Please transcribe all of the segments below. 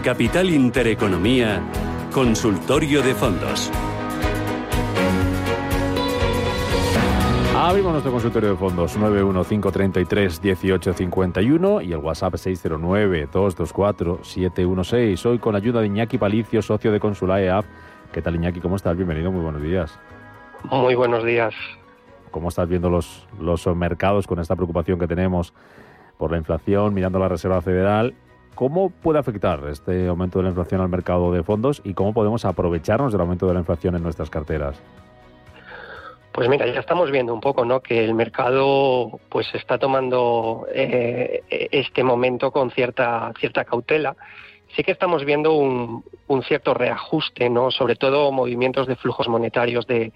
En Capital Intereconomía, Consultorio de Fondos. Abrimos nuestro consultorio de fondos 915331851 y el WhatsApp 609224716. Hoy con ayuda de Iñaki Palicio, socio de Consulae App. ¿Qué tal Iñaki? ¿Cómo estás? Bienvenido, muy buenos días. Muy buenos días. ¿Cómo estás viendo los, los mercados con esta preocupación que tenemos por la inflación, mirando la Reserva Federal ¿Cómo puede afectar este aumento de la inflación al mercado de fondos y cómo podemos aprovecharnos del aumento de la inflación en nuestras carteras? Pues mira, ya estamos viendo un poco, ¿no? Que el mercado, pues, está tomando eh, este momento con cierta cierta cautela. Sí que estamos viendo un, un cierto reajuste, ¿no? Sobre todo movimientos de flujos monetarios de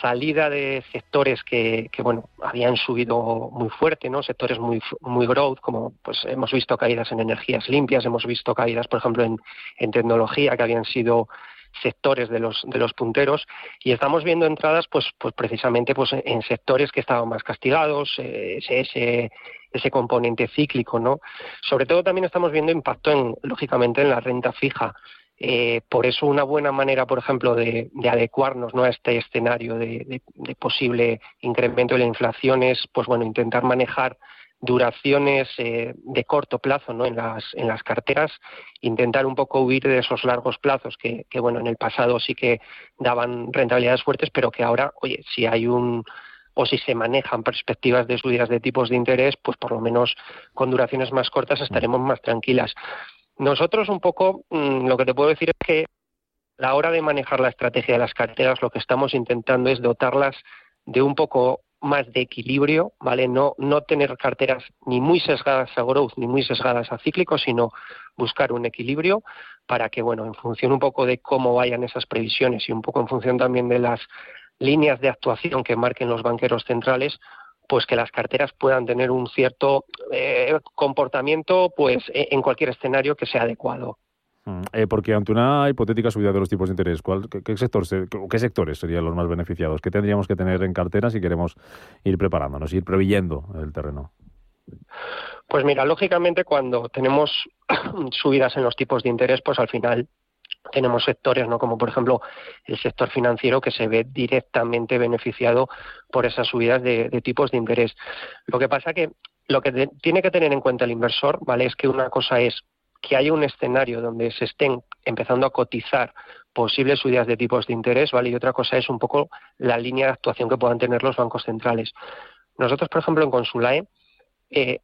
salida de sectores que, que, bueno habían subido muy fuerte no sectores muy muy growth como pues hemos visto caídas en energías limpias hemos visto caídas por ejemplo en, en tecnología que habían sido sectores de los de los punteros y estamos viendo entradas pues pues precisamente pues en sectores que estaban más castigados eh, ese, ese componente cíclico no sobre todo también estamos viendo impacto en lógicamente en la renta fija eh, por eso una buena manera, por ejemplo, de, adecuarnos ¿no? a este escenario de, posible incremento de la inflación es, pues bueno, intentar manejar duraciones eh, de corto plazo ¿no? en, las, en las carteras, intentar un poco huir de esos largos plazos que, que, bueno, en el pasado sí que daban rentabilidades fuertes, pero que ahora, oye, si hay un o si se manejan perspectivas de subidas de tipos de interés, pues por lo menos con duraciones más cortas estaremos más tranquilas. Nosotros un poco mm, lo que te puedo decir es que a la hora de manejar la estrategia de las carteras lo que estamos intentando es dotarlas de un poco más de equilibrio, ¿vale? No, no tener carteras ni muy sesgadas a growth ni muy sesgadas a cíclico, sino buscar un equilibrio para que, bueno, en función un poco de cómo vayan esas previsiones y un poco en función también de las líneas de actuación que marquen los banqueros centrales, pues que las carteras puedan tener un cierto eh, comportamiento pues e, en cualquier escenario que sea adecuado. Mm, eh, porque ante una hipotética subida de los tipos de interés, ¿cuál, qué, sectores, serían los más beneficiados? ¿Qué tendríamos que tener en cartera si queremos ir preparándonos, ir preveyendo el terreno? Pues mira, lógicamente cuando tenemos subidas en los tipos de interés, pues al final tenemos sectores, ¿no? como por ejemplo el sector financiero, que se ve directamente beneficiado por esas subidas de, tipos de interés. Lo que pasa que lo que tiene que tener en cuenta el inversor, ¿vale? Es que una cosa es que haya un escenario donde se estén empezando a cotizar posibles subidas de tipos de interés, ¿vale? Y otra cosa es un poco la línea de actuación que puedan tener los bancos centrales. Nosotros, por ejemplo, en Consulae, eh,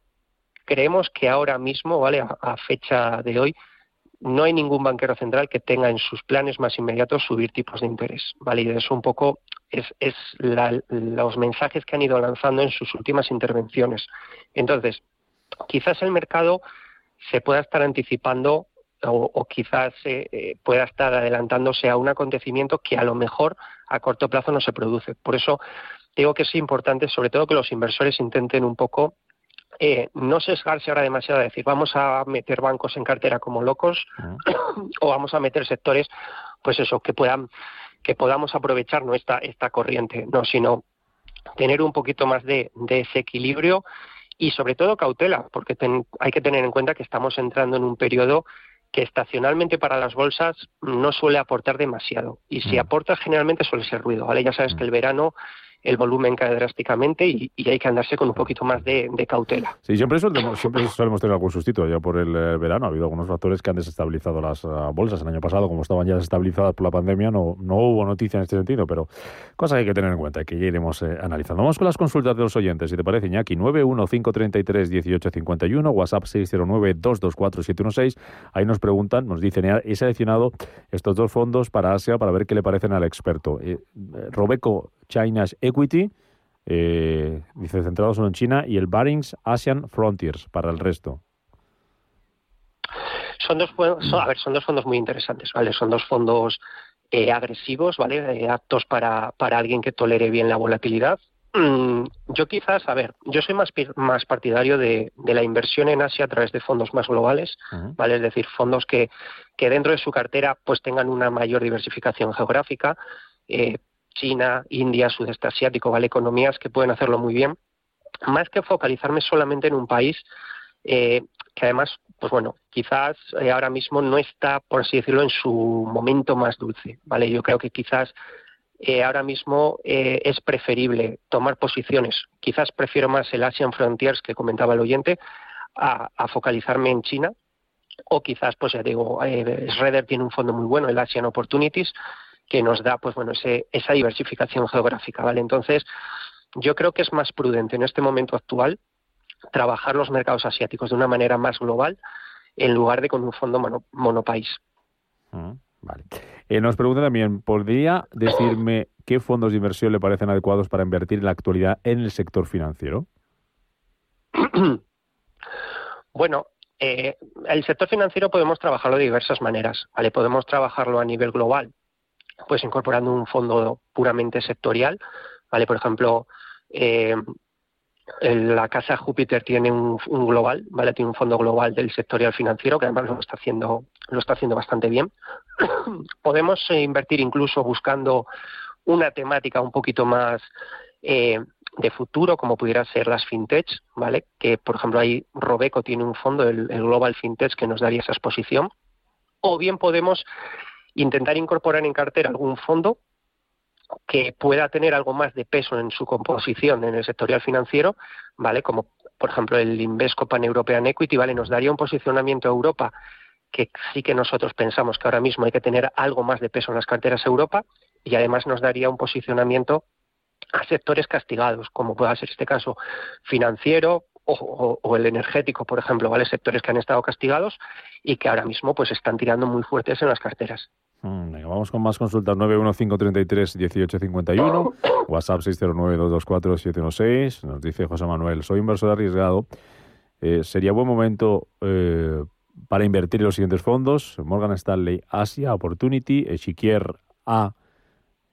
creemos que ahora mismo, ¿vale? a fecha de hoy, no hay ningún banquero central que tenga en sus planes más inmediatos subir tipos de interés, ¿vale? Y eso un poco es, los mensajes que han ido lanzando en sus últimas intervenciones. Entonces, quizás el mercado se pueda estar anticipando o, quizás eh, pueda estar adelantándose a un acontecimiento que a lo mejor a corto plazo no se produce. Por eso digo que es importante, sobre todo, que los inversores intenten un poco eh, no sesgarse ahora demasiado a decir vamos a meter bancos en cartera como locos o vamos a meter sectores pues eso que puedan que podamos aprovechar ¿no? esta, esta corriente no sino tener un poquito más de, de ese equilibrio y sobre todo cautela porque hay que tener en cuenta que estamos entrando en un periodo que estacionalmente para las bolsas no suele aportar demasiado y si aporta generalmente suele ser ruido vale ya sabes que el verano el volumen cae drásticamente y, hay que andarse con un poquito más de, cautela. Sí, siempre, solemos, siempre solemos tener algún sustito. Ya por el eh, verano ha habido algunos factores que han desestabilizado las eh, bolsas. El año pasado, como estaban ya desestabilizadas por la pandemia, no, no hubo noticia en este sentido, pero cosas que hay que tener en cuenta y que ya iremos eh, analizando. Vamos con las consultas de los oyentes, si te parece, Iñaki. 915331851, WhatsApp 609224716. Ahí nos preguntan, nos dicen, he seleccionado estos dos fondos para Asia para ver qué le parecen al experto. Robeco China's Equity Equity, eh, dice centrado solo en China, y el Barings Asian Frontiers para el resto. Son dos, a ver, son dos fondos muy interesantes, ¿vale? Son dos fondos eh, agresivos, ¿vale? Eh, aptos para, para alguien que tolere bien la volatilidad. Mm, yo quizás, a ver, yo soy más, más partidario de, de, la inversión en Asia a través de fondos más globales, ¿vale? Es decir, fondos que, que dentro de su cartera pues tengan una mayor diversificación geográfica. Eh, China, India, sudeste asiático, ¿vale? Economías que pueden hacerlo muy bien. Más que focalizarme solamente en un país eh, que además, pues bueno, quizás eh, ahora mismo no está, por así decirlo, en su momento más dulce, ¿vale? Yo creo que quizás eh, ahora mismo es preferible tomar posiciones. Quizás prefiero más el Asian Frontiers que comentaba el oyente a, focalizarme en China. O quizás, pues ya digo, eh, Schroeder tiene un fondo muy bueno, el Asian Opportunities, que nos da, pues bueno, ese, esa diversificación geográfica, ¿vale? Entonces, yo creo que es más prudente en este momento actual trabajar los mercados asiáticos de una manera más global en lugar de con un fondo monopaís. Mm, vale. Eh, nos pregunta también, ¿podría decirme qué fondos de inversión le parecen adecuados para invertir en la actualidad en el sector financiero? bueno, eh, el sector financiero podemos trabajarlo de diversas maneras. ¿vale? Podemos trabajarlo a nivel global, pues incorporando un fondo puramente sectorial. ¿vale? Por ejemplo, eh, la casa Júpiter tiene un, global, ¿vale? Tiene un fondo global del sectorial financiero que además lo está haciendo, lo está haciendo bastante bien. Podemos eh, invertir incluso buscando una temática un poquito más eh, de futuro, como pudiera ser las fintech, ¿vale? Que por ejemplo ahí Robeco tiene un fondo, el Global Fintech, que nos daría esa exposición. O bien podemos intentar incorporar en cartera algún fondo que pueda tener algo más de peso en su composición en el sectorial financiero, ¿vale? Como por ejemplo el Invesco Pan European Equity, ¿vale? Nos daría un posicionamiento a Europa que sí que nosotros pensamos que ahora mismo hay que tener algo más de peso en las carteras Europa y además nos daría un posicionamiento a sectores castigados, como pueda ser este caso financiero o, el energético, por ejemplo, ¿vale? Sectores que han estado castigados y que ahora mismo pues están tirando muy fuertes en las carteras. Mm, vamos con más consultas. 915331851, WhatsApp 609224716. Nos dice José Manuel, soy inversor arriesgado. Eh, ¿Sería buen momento eh, para invertir en los siguientes fondos? Morgan Stanley Asia Opportunity, Echiquier A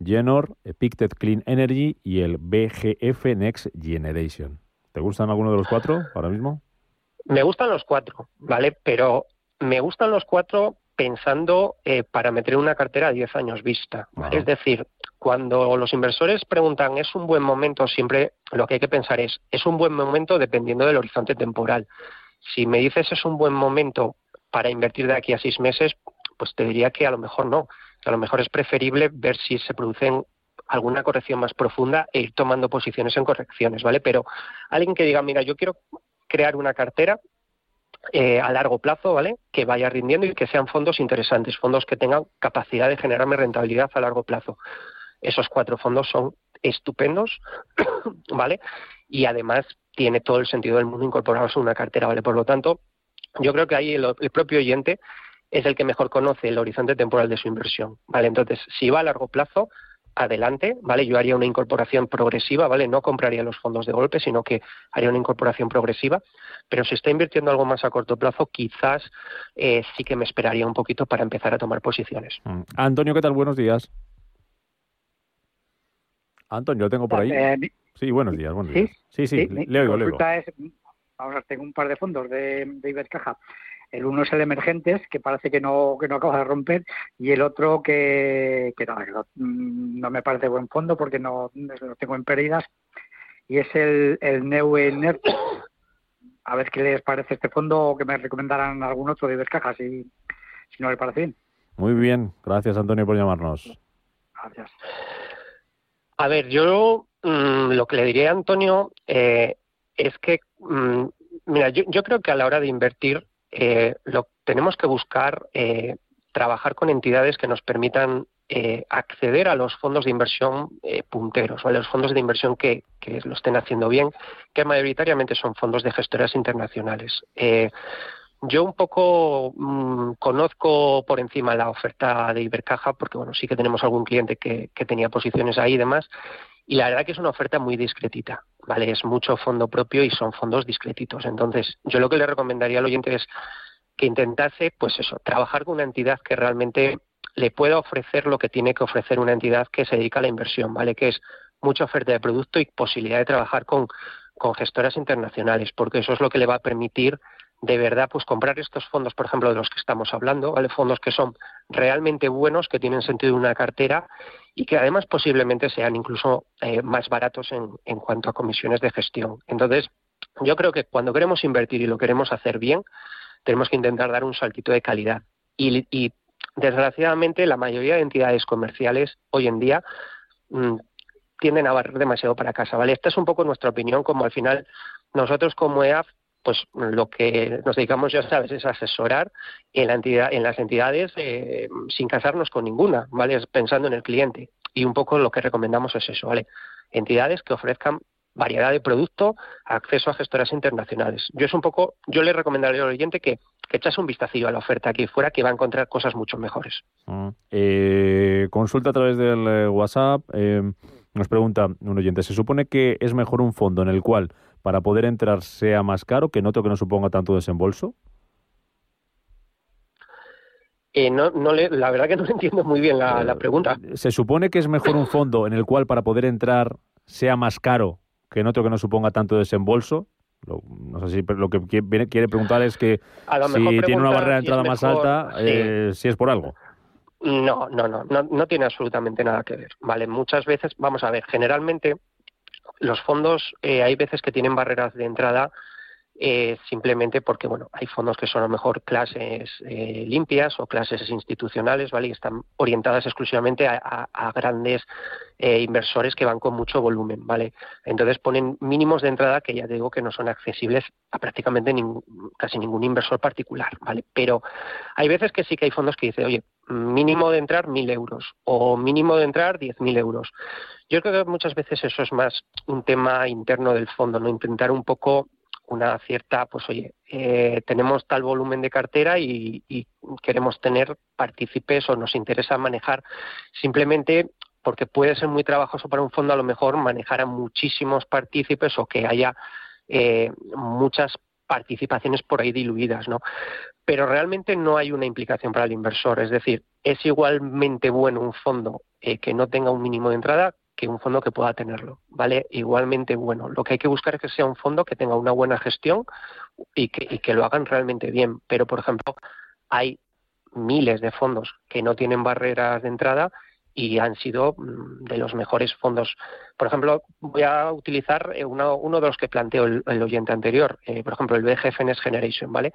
Genor, Pictet Clean Energy y el BGF Next Generation. ¿Te gustan alguno de los cuatro ahora mismo? Me gustan los cuatro, ¿vale? Pero me gustan los cuatro pensando eh, para meter una cartera a 10 años vista. Es decir, cuando los inversores preguntan ¿es un buen momento? Siempre lo que hay que pensar es ¿es un buen momento dependiendo del horizonte temporal? Si me dices es un buen momento para invertir de aquí a seis meses, pues te diría que a lo mejor no. a lo mejor es preferible ver si se producen alguna corrección más profunda e ir tomando posiciones en correcciones, ¿vale? Pero alguien que diga, mira, yo quiero crear una cartera eh, a largo plazo, ¿vale? Que vaya rindiendo y que sean fondos interesantes, fondos que tengan capacidad de generarme rentabilidad a largo plazo. Esos cuatro fondos son estupendos, ¿vale? Y además tiene todo el sentido del mundo incorporados en una cartera, ¿vale? Por lo tanto, yo creo que ahí el, propio oyente es el que mejor conoce el horizonte temporal de su inversión, ¿vale? Entonces, si va a largo plazo, adelante, ¿vale? Yo haría una incorporación progresiva, ¿vale? No compraría los fondos de golpe, sino que haría una incorporación progresiva, pero si está invirtiendo algo más a corto plazo, quizás eh, sí que me esperaría un poquito para empezar a tomar posiciones. Mm. Antonio, ¿qué tal? Buenos días. Antonio, lo tengo por ahí. Eh, sí, buenos días, buenos días. Sí, sí, le oigo, le oigo. ahora tengo un par de fondos de, de Ibercaja el uno es el emergentes, que parece que no, que no acaba de romper, y el otro que, que, no, no, me parece buen fondo porque no lo tengo en pérdidas, y es el, el Neue A ver qué les parece este fondo o que me recomendaran algún otro de Ibercaja, si, si no le parece bien. Muy bien, gracias Antonio por llamarnos. Gracias. A ver, yo mm, lo que le diría a Antonio eh, es que, mm, mira, yo, yo creo que a la hora de invertir eh, lo tenemos que buscar eh, trabajar con entidades que nos permitan eh, acceder a los fondos de inversión punteros, o a los fondos de inversión que, lo estén haciendo bien, que mayoritariamente son fondos de gestoras internacionales. yo un poco mm, conozco por encima la oferta de Ibercaja, porque bueno, sí que tenemos algún cliente que, que tenía posiciones ahí y demás, y la verdad que es una oferta muy discretita, ¿vale? Es mucho fondo propio y son fondos discretitos. Entonces, yo lo que le recomendaría al oyente es que intentase, pues eso, trabajar con una entidad que realmente le pueda ofrecer lo que tiene que ofrecer una entidad que se dedica a la inversión, ¿vale? Que es mucha oferta de producto y posibilidad de trabajar con, con gestoras internacionales, porque eso es lo que le va a permitir de verdad pues comprar estos fondos, por ejemplo, de los que estamos hablando, ¿vale? Fondos que son realmente buenos, que tienen sentido en una cartera y que además posiblemente sean incluso eh, más baratos en, en cuanto a comisiones de gestión. Entonces, yo creo que cuando queremos invertir y lo queremos hacer bien, tenemos que intentar dar un saltito de calidad. Y, y desgraciadamente la mayoría de entidades comerciales hoy en día mm, tienden a barrer demasiado para casa, ¿vale? Esta es un poco nuestra opinión, como al final nosotros como EAF pues lo que nos dedicamos, ya sabes, es asesorar en, la entidad, en las entidades eh, sin casarnos con ninguna, ¿vale? Pensando en el cliente. Y un poco lo que recomendamos es eso, ¿vale? Entidades que ofrezcan variedad de producto, acceso a gestoras internacionales. Yo es un poco, yo le recomendaría al oyente que, que echase un vistacillo a la oferta aquí fuera, que va a encontrar cosas mucho mejores. Mm. Eh, consulta a través del eh, WhatsApp. Nos pregunta un oyente, ¿se supone que es mejor un fondo en el cual para poder entrar sea más caro, que noto que no suponga tanto desembolso? Eh, no, no le, la verdad que no entiendo muy bien la, la, pregunta. ¿Se supone que es mejor un fondo en el cual para poder entrar sea más caro, que noto que no suponga tanto desembolso? Lo, no sé si lo que quiere, preguntar es que si tiene una barrera de entrada si más alta, sí. eh, si es por algo. No, no, no, no, no tiene absolutamente nada que ver. Vale, muchas veces, vamos a ver, generalmente los fondos eh, hay veces que tienen barreras de entrada eh, simplemente porque bueno hay fondos que son a lo mejor clases eh, limpias o clases institucionales vale y están orientadas exclusivamente a, grandes eh, inversores que van con mucho volumen vale entonces ponen mínimos de entrada que ya digo que no son accesibles a prácticamente casi ningún inversor particular vale pero hay veces que sí que hay fondos que dicen oye mínimo de entrar mil euros o mínimo de entrar diez mil euros yo creo que muchas veces eso es más un tema interno del fondo no intentar un poco una cierta, pues oye, eh, tenemos tal volumen de cartera y, y, queremos tener partícipes o nos interesa manejar simplemente porque puede ser muy trabajoso para un fondo a lo mejor manejar a muchísimos partícipes o que haya eh, muchas participaciones por ahí diluidas, ¿no? Pero realmente no hay una implicación para el inversor, es decir, es igualmente bueno un fondo eh, que no tenga un mínimo de entrada que un fondo que pueda tenerlo, ¿vale? Igualmente bueno. Lo que hay que buscar es que sea un fondo que tenga una buena gestión y que, lo hagan realmente bien. Pero, por ejemplo, hay miles de fondos que no tienen barreras de entrada y han sido mm, de los mejores fondos. Por ejemplo, voy a utilizar eh, uno, uno de los que planteó el, el oyente anterior, eh, por ejemplo, el BGF Next Generation, ¿vale?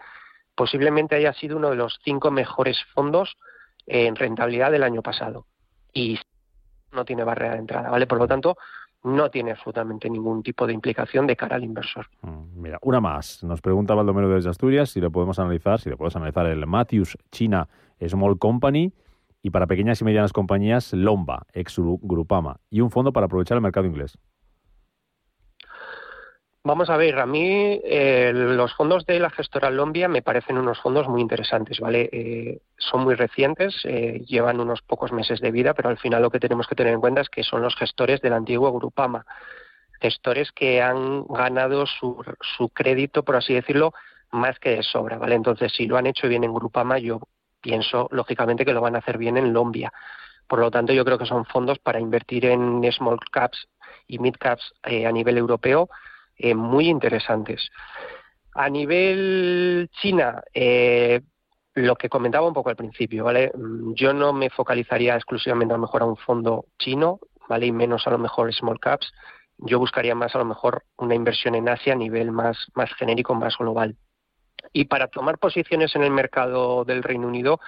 Posiblemente haya sido uno de los cinco mejores fondos en rentabilidad del año pasado. Y no tiene barrera de entrada, ¿vale? Por lo tanto, no tiene absolutamente ningún tipo de implicación de cara al inversor. Mm, mira, una más. Nos pregunta Baldomero desde Asturias si le podemos analizar, si le podemos analizar el Matthews China Small Company y para pequeñas y medianas compañías Lomba, ex Grupama, y un fondo para aprovechar el mercado inglés. Vamos a ver, a mí eh, los fondos de la gestora Lombia me parecen unos fondos muy interesantes, ¿vale? Eh, son muy recientes, eh, llevan unos pocos meses de vida, pero al final lo que tenemos que tener en cuenta es que son los gestores del antiguo Grupama, gestores que han ganado su, su crédito, por así decirlo, más que de sobra, ¿vale? Entonces, si lo han hecho bien en Grupama, yo pienso, lógicamente, que lo van a hacer bien en Lombia. Por lo tanto, yo creo que son fondos para invertir en small caps y mid caps eh, a nivel europeo, eh, muy interesantes. A nivel China, eh, lo que comentaba un poco al principio, ¿vale? Mm, yo no me focalizaría exclusivamente a lo mejor a un fondo chino, ¿vale? Y menos a lo mejor small caps. Yo buscaría más a lo mejor una inversión en Asia a nivel más, más genérico, más global. Y para tomar posiciones en el mercado del Reino Unido,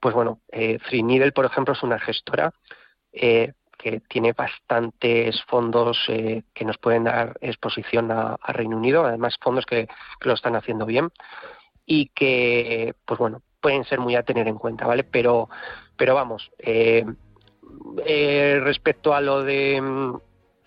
pues bueno, eh, Needle, por ejemplo, es una gestora eh, que tiene bastantes fondos eh, que nos pueden dar exposición a, Reino Unido, además fondos que, lo están haciendo bien y que, pues bueno, pueden ser muy a tener en cuenta, ¿vale? Pero, pero vamos, eh, eh, respecto a lo de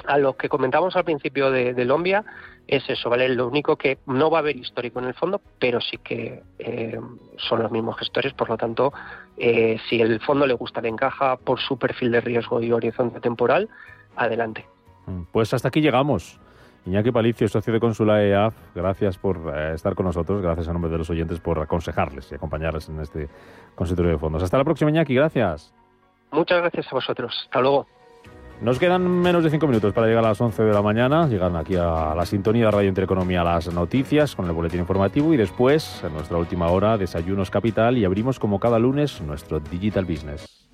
a lo que comentamos al principio de, de Lombia, es eso, ¿vale? Lo único que no va a haber histórico en el fondo, pero sí que eh, son los mismos gestores, por lo tanto, eh, si el fondo le gusta, le encaja por su perfil de riesgo y horizonte temporal, adelante. Mm, pues hasta aquí llegamos. Iñaki Palicio, socio de Consula EAF, gracias por eh, estar con nosotros, gracias a nombre de los oyentes por aconsejarles y acompañarles en este consultorio de fondos. Hasta la próxima, Iñaki, gracias. Muchas gracias a vosotros. Hasta luego. Nos quedan menos de cinco minutos para llegar a las 11 de la mañana. Llegan aquí a la sintonía Radio Intereconomía las noticias con el boletín informativo y después, en nuestra última hora, Desayunos Capital y abrimos como cada lunes nuestro Digital Business.